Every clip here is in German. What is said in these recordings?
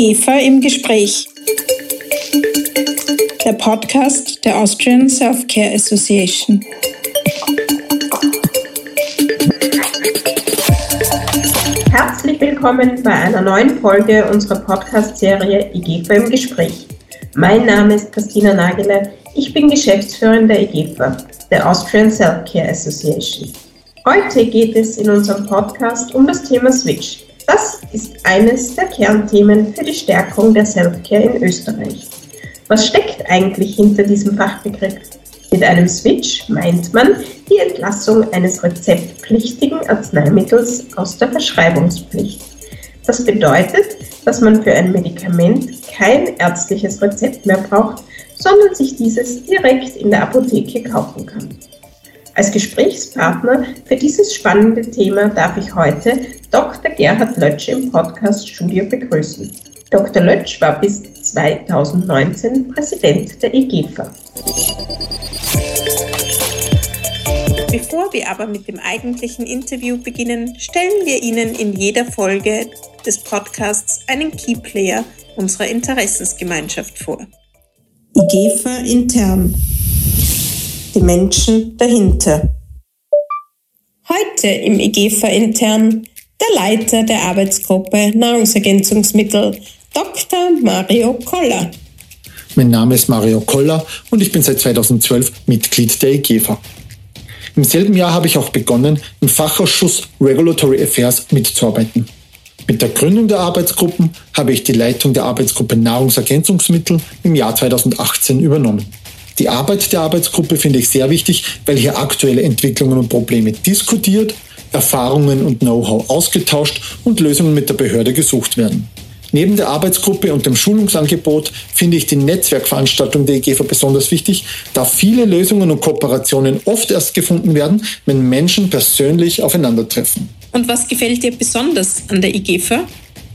IGEFA im Gespräch. Der Podcast der Austrian Self-Care Association. Herzlich willkommen bei einer neuen Folge unserer Podcast-Serie IGEFA im Gespräch. Mein Name ist Christina Nagele. Ich bin Geschäftsführerin der IGEFA, der Austrian Self-Care Association. Heute geht es in unserem Podcast um das Thema Switch. Das ist eines der Kernthemen für die Stärkung der Self-Care in Österreich. Was steckt eigentlich hinter diesem Fachbegriff? Mit einem Switch meint man die Entlassung eines rezeptpflichtigen Arzneimittels aus der Verschreibungspflicht. Das bedeutet, dass man für ein Medikament kein ärztliches Rezept mehr braucht, sondern sich dieses direkt in der Apotheke kaufen kann. Als Gesprächspartner für dieses spannende Thema darf ich heute Dr. Gerhard Lötsch im Podcast-Studio begrüßen. Dr. Lötsch war bis 2019 Präsident der EGFA. Bevor wir aber mit dem eigentlichen Interview beginnen, stellen wir Ihnen in jeder Folge des Podcasts einen Keyplayer unserer Interessensgemeinschaft vor. IGEFA intern die Menschen dahinter. Heute im EGFA intern der Leiter der Arbeitsgruppe Nahrungsergänzungsmittel, Dr. Mario Koller. Mein Name ist Mario Koller und ich bin seit 2012 Mitglied der EGFA. Im selben Jahr habe ich auch begonnen, im Fachausschuss Regulatory Affairs mitzuarbeiten. Mit der Gründung der Arbeitsgruppen habe ich die Leitung der Arbeitsgruppe Nahrungsergänzungsmittel im Jahr 2018 übernommen. Die Arbeit der Arbeitsgruppe finde ich sehr wichtig, weil hier aktuelle Entwicklungen und Probleme diskutiert, Erfahrungen und Know-how ausgetauscht und Lösungen mit der Behörde gesucht werden. Neben der Arbeitsgruppe und dem Schulungsangebot finde ich die Netzwerkveranstaltung der EGFA besonders wichtig, da viele Lösungen und Kooperationen oft erst gefunden werden, wenn Menschen persönlich aufeinandertreffen. Und was gefällt dir besonders an der IGFA?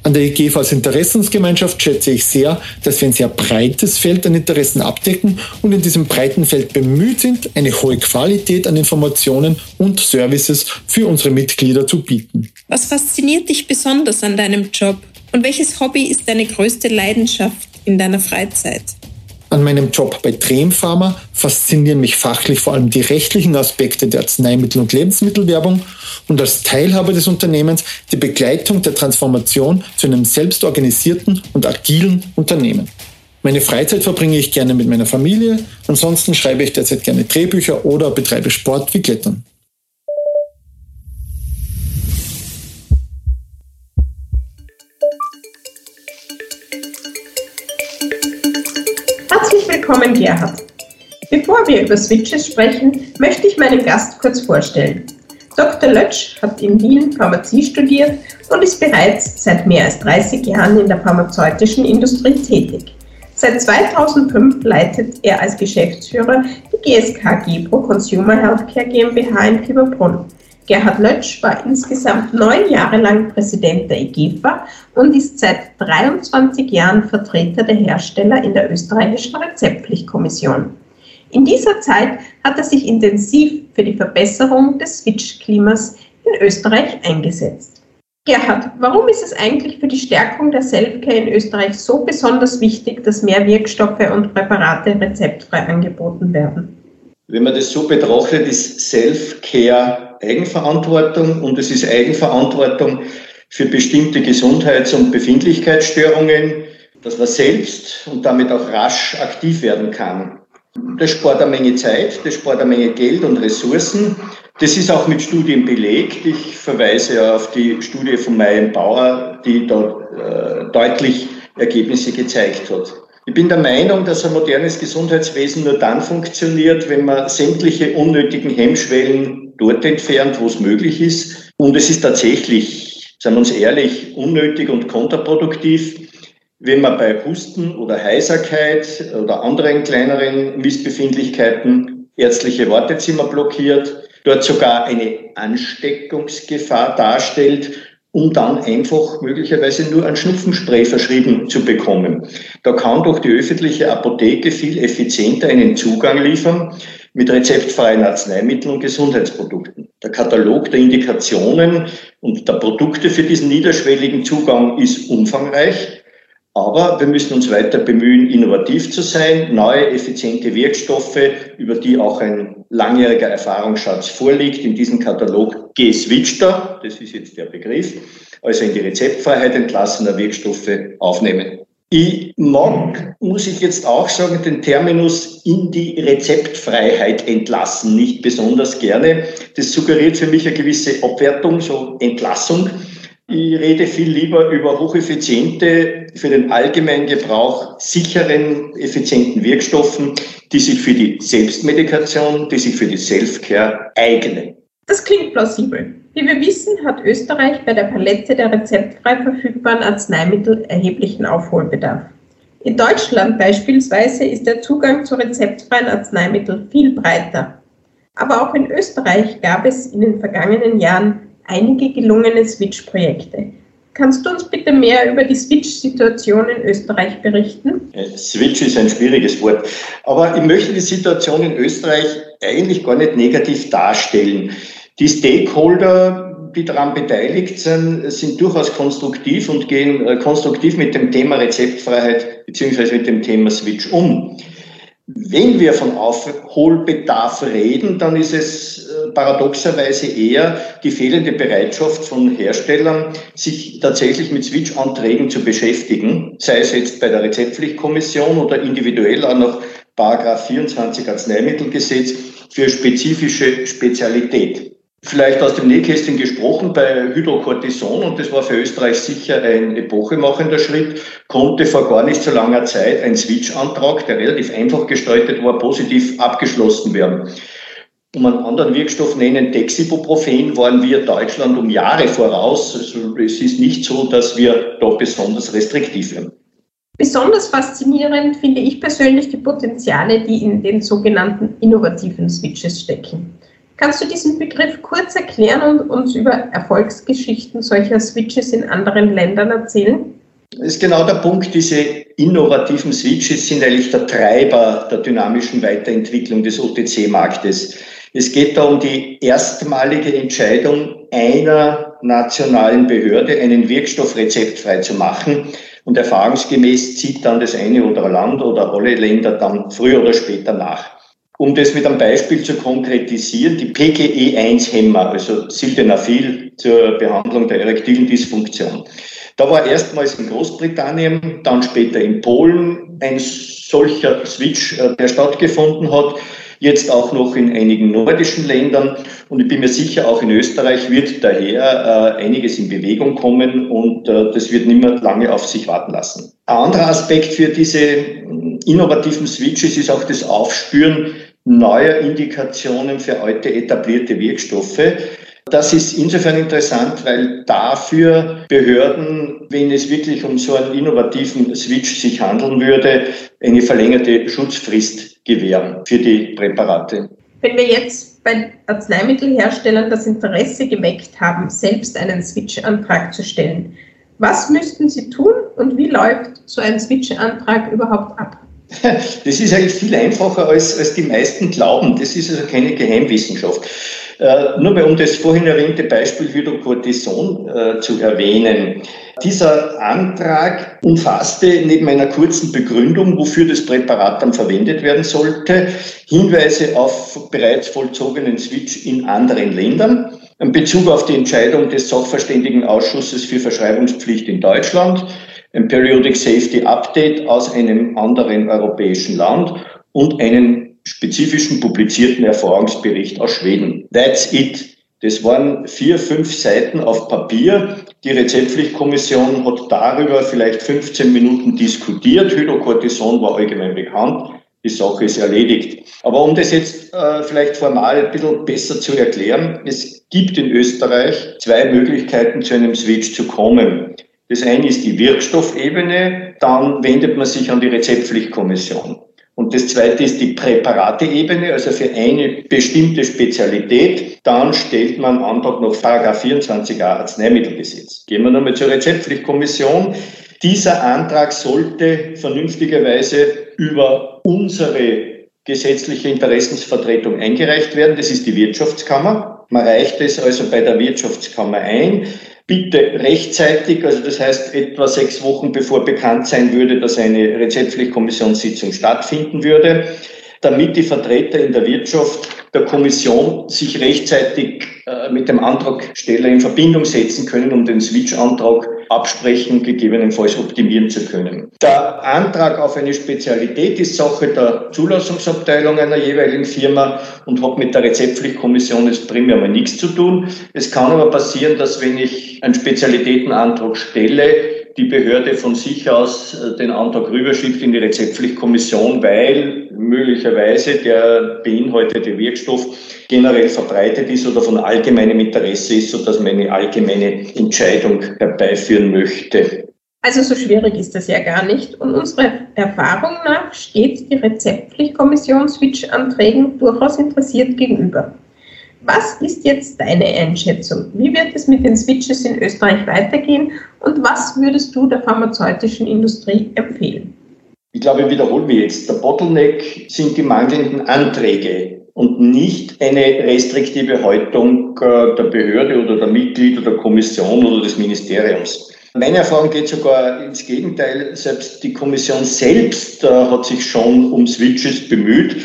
An der IGF als Interessensgemeinschaft schätze ich sehr, dass wir ein sehr breites Feld an Interessen abdecken und in diesem breiten Feld bemüht sind, eine hohe Qualität an Informationen und Services für unsere Mitglieder zu bieten. Was fasziniert dich besonders an deinem Job und welches Hobby ist deine größte Leidenschaft in deiner Freizeit? An meinem Job bei Trem Pharma faszinieren mich fachlich vor allem die rechtlichen Aspekte der Arzneimittel- und Lebensmittelwerbung und als Teilhaber des Unternehmens die Begleitung der Transformation zu einem selbstorganisierten und agilen Unternehmen. Meine Freizeit verbringe ich gerne mit meiner Familie, ansonsten schreibe ich derzeit gerne Drehbücher oder betreibe Sport wie Klettern. Willkommen, Gerhard. Bevor wir über Switches sprechen, möchte ich meinen Gast kurz vorstellen. Dr. Lötsch hat in Wien Pharmazie studiert und ist bereits seit mehr als 30 Jahren in der pharmazeutischen Industrie tätig. Seit 2005 leitet er als Geschäftsführer die GSK Gebro Consumer Healthcare GmbH in Fieberbrunn. Gerhard Lötsch war insgesamt neun Jahre lang Präsident der IGEFA und ist seit 23 Jahren Vertreter der Hersteller in der österreichischen Rezeptpflichtkommission. In dieser Zeit hat er sich intensiv für die Verbesserung des Switch-Klimas in Österreich eingesetzt. Gerhard, warum ist es eigentlich für die Stärkung der Selfcare in Österreich so besonders wichtig, dass mehr Wirkstoffe und Präparate rezeptfrei angeboten werden? Wenn man das so betrachtet, ist Self-Care Eigenverantwortung und es ist Eigenverantwortung für bestimmte Gesundheits- und Befindlichkeitsstörungen, dass man selbst und damit auch rasch aktiv werden kann. Das spart eine Menge Zeit, das spart eine Menge Geld und Ressourcen. Das ist auch mit Studien belegt. Ich verweise auf die Studie von Mayen Bauer, die dort äh, deutlich Ergebnisse gezeigt hat. Ich bin der Meinung, dass ein modernes Gesundheitswesen nur dann funktioniert, wenn man sämtliche unnötigen Hemmschwellen dort entfernt, wo es möglich ist. Und es ist tatsächlich, seien wir uns ehrlich, unnötig und kontraproduktiv, wenn man bei Husten oder Heiserkeit oder anderen kleineren Missbefindlichkeiten ärztliche Wartezimmer blockiert, dort sogar eine Ansteckungsgefahr darstellt um dann einfach möglicherweise nur ein Schnupfenspray verschrieben zu bekommen. Da kann doch die öffentliche Apotheke viel effizienter einen Zugang liefern mit rezeptfreien Arzneimitteln und Gesundheitsprodukten. Der Katalog der Indikationen und der Produkte für diesen niederschwelligen Zugang ist umfangreich. Aber wir müssen uns weiter bemühen, innovativ zu sein, neue, effiziente Wirkstoffe, über die auch ein langjähriger Erfahrungsschatz vorliegt, in diesen Katalog geswitchter, das ist jetzt der Begriff, also in die Rezeptfreiheit entlassener Wirkstoffe aufnehmen. Ich mag, muss ich jetzt auch sagen, den Terminus in die Rezeptfreiheit entlassen nicht besonders gerne. Das suggeriert für mich eine gewisse Abwertung, so Entlassung. Ich rede viel lieber über hocheffiziente, für den allgemeinen Gebrauch sicheren, effizienten Wirkstoffen, die sich für die Selbstmedikation, die sich für die Self-Care eignen. Das klingt plausibel. Wie wir wissen, hat Österreich bei der Palette der rezeptfrei verfügbaren Arzneimittel erheblichen Aufholbedarf. In Deutschland beispielsweise ist der Zugang zu rezeptfreien Arzneimitteln viel breiter. Aber auch in Österreich gab es in den vergangenen Jahren einige gelungene Switch-Projekte. Kannst du uns bitte mehr über die Switch-Situation in Österreich berichten? Äh, Switch ist ein schwieriges Wort. Aber ich möchte die Situation in Österreich eigentlich gar nicht negativ darstellen. Die Stakeholder, die daran beteiligt sind, sind durchaus konstruktiv und gehen äh, konstruktiv mit dem Thema Rezeptfreiheit beziehungsweise mit dem Thema Switch um. Wenn wir von Aufholbedarf reden, dann ist es äh, paradoxerweise eher die fehlende Bereitschaft von Herstellern, sich tatsächlich mit Switch-Anträgen zu beschäftigen, sei es jetzt bei der Rezeptpflichtkommission oder individuell auch noch Paragraph 24 Arzneimittelgesetz für spezifische Spezialität. Vielleicht aus dem Nähkästchen gesprochen, bei Hydrocortison, und das war für Österreich sicher ein epochemachender Schritt, konnte vor gar nicht so langer Zeit ein Switch-Antrag, der relativ einfach gestaltet war, positiv abgeschlossen werden. Um einen anderen Wirkstoff nennen, Dexibuprofen, waren wir Deutschland um Jahre voraus. Also es ist nicht so, dass wir da besonders restriktiv werden. Besonders faszinierend finde ich persönlich die Potenziale, die in den sogenannten innovativen Switches stecken. Kannst du diesen Begriff kurz erklären und uns über Erfolgsgeschichten solcher Switches in anderen Ländern erzählen? Das ist genau der Punkt. Diese innovativen Switches sind eigentlich der Treiber der dynamischen Weiterentwicklung des OTC-Marktes. Es geht da um die erstmalige Entscheidung einer nationalen Behörde, einen Wirkstoff rezeptfrei zu machen. Und erfahrungsgemäß zieht dann das eine oder Land oder alle Länder dann früher oder später nach. Um das mit einem Beispiel zu konkretisieren, die PGE1-Hämmer, also Sildenafil zur Behandlung der erektilen Dysfunktion. Da war erstmals in Großbritannien, dann später in Polen ein solcher Switch, äh, der stattgefunden hat. Jetzt auch noch in einigen nordischen Ländern. Und ich bin mir sicher, auch in Österreich wird daher äh, einiges in Bewegung kommen und äh, das wird mehr lange auf sich warten lassen. Ein anderer Aspekt für diese innovativen Switches ist auch das Aufspüren neuer Indikationen für alte etablierte Wirkstoffe. Das ist insofern interessant, weil dafür Behörden, wenn es wirklich um so einen innovativen Switch sich handeln würde, eine verlängerte Schutzfrist gewähren für die Präparate. Wenn wir jetzt bei Arzneimittelherstellern das Interesse geweckt haben, selbst einen Switch-Antrag zu stellen, was müssten sie tun und wie läuft so ein Switch-Antrag überhaupt ab? Das ist eigentlich viel einfacher, als, als die meisten glauben. Das ist also keine Geheimwissenschaft. Äh, nur mal um das vorhin erwähnte Beispiel Hydrocortison äh, zu erwähnen. Dieser Antrag umfasste neben einer kurzen Begründung, wofür das Präparat dann verwendet werden sollte, Hinweise auf bereits vollzogenen Switch in anderen Ländern, in Bezug auf die Entscheidung des Sachverständigenausschusses für Verschreibungspflicht in Deutschland, ein Periodic Safety Update aus einem anderen europäischen Land und einen spezifischen publizierten Erfahrungsbericht aus Schweden. That's it. Das waren vier, fünf Seiten auf Papier. Die Rezeptpflichtkommission hat darüber vielleicht 15 Minuten diskutiert. Hydrocortison war allgemein bekannt. Die Sache ist erledigt. Aber um das jetzt äh, vielleicht formal ein bisschen besser zu erklären, es gibt in Österreich zwei Möglichkeiten, zu einem Switch zu kommen. Das eine ist die Wirkstoffebene, dann wendet man sich an die Rezeptpflichtkommission. Und das zweite ist die Präparateebene, also für eine bestimmte Spezialität. Dann stellt man Antrag nach Paragraph 24a Arzneimittelgesetz. Gehen wir nochmal zur Rezeptpflichtkommission. Dieser Antrag sollte vernünftigerweise über unsere gesetzliche Interessensvertretung eingereicht werden. Das ist die Wirtschaftskammer. Man reicht es also bei der Wirtschaftskammer ein. Bitte rechtzeitig, also das heißt etwa sechs Wochen bevor bekannt sein würde, dass eine Rezeptpflichtkommissionssitzung stattfinden würde, damit die Vertreter in der Wirtschaft der Kommission sich rechtzeitig äh, mit dem Antragsteller in Verbindung setzen können, um den Switch-Antrag absprechen, gegebenenfalls optimieren zu können. Der Antrag auf eine Spezialität ist Sache der Zulassungsabteilung einer jeweiligen Firma und hat mit der Rezeptpflichtkommission jetzt primär mal nichts zu tun. Es kann aber passieren, dass wenn ich einen Spezialitätenantrag stelle, die Behörde von sich aus äh, den Antrag rüberschickt in die Rezeptpflichtkommission, weil möglicherweise der beinhaltete Wirkstoff generell verbreitet ist oder von allgemeinem Interesse ist, sodass man eine allgemeine Entscheidung herbeiführen möchte. Also so schwierig ist das ja gar nicht. Und unserer Erfahrung nach steht die Rezeptpflichtkommission Switch-Anträgen durchaus interessiert gegenüber. Was ist jetzt deine Einschätzung? Wie wird es mit den Switches in Österreich weitergehen und was würdest du der pharmazeutischen Industrie empfehlen? Ich glaube, ich wiederhole mich jetzt. Der Bottleneck sind die mangelnden Anträge und nicht eine restriktive Haltung äh, der Behörde oder der Mitglieder der Kommission oder des Ministeriums. Meine Erfahrung geht sogar ins Gegenteil. Selbst die Kommission selbst äh, hat sich schon um Switches bemüht.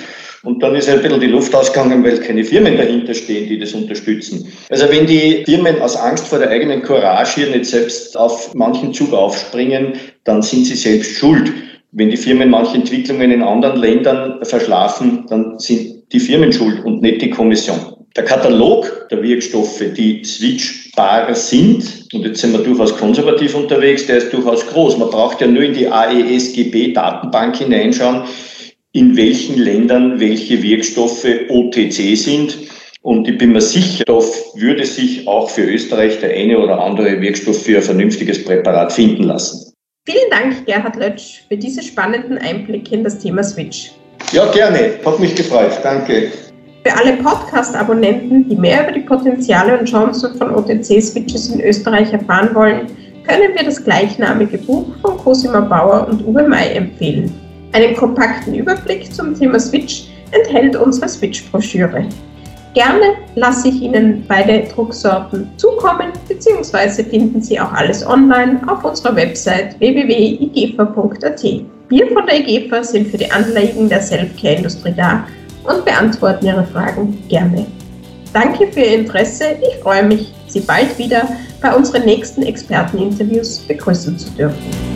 Und dann ist ein bisschen die Luft ausgegangen, weil keine Firmen dahinter stehen, die das unterstützen. Also wenn die Firmen aus Angst vor der eigenen Courage hier nicht selbst auf manchen Zug aufspringen, dann sind sie selbst schuld. Wenn die Firmen manche Entwicklungen in anderen Ländern verschlafen, dann sind die Firmen schuld und nicht die Kommission. Der Katalog der Wirkstoffe, die switchbar sind, und jetzt sind wir durchaus konservativ unterwegs, der ist durchaus groß. Man braucht ja nur in die AESGB-Datenbank hineinschauen, in welchen Ländern welche Wirkstoffe OTC sind. Und ich bin mir sicher, da würde sich auch für Österreich der eine oder andere Wirkstoff für ein vernünftiges Präparat finden lassen. Vielen Dank, Gerhard Lötsch, für diese spannenden Einblicke in das Thema Switch. Ja, gerne. Hat mich gefreut. Danke. Für alle Podcast-Abonnenten, die mehr über die Potenziale und Chancen von OTC-Switches in Österreich erfahren wollen, können wir das gleichnamige Buch von Cosima Bauer und Uwe May empfehlen. Einen kompakten Überblick zum Thema Switch enthält unsere Switch-Broschüre. Gerne lasse ich Ihnen beide Drucksorten zukommen, beziehungsweise finden Sie auch alles online auf unserer Website www.igefa.at. Wir von der IGEFA sind für die Anliegen der Selfcare-Industrie da und beantworten Ihre Fragen gerne. Danke für Ihr Interesse. Ich freue mich, Sie bald wieder bei unseren nächsten Experteninterviews begrüßen zu dürfen.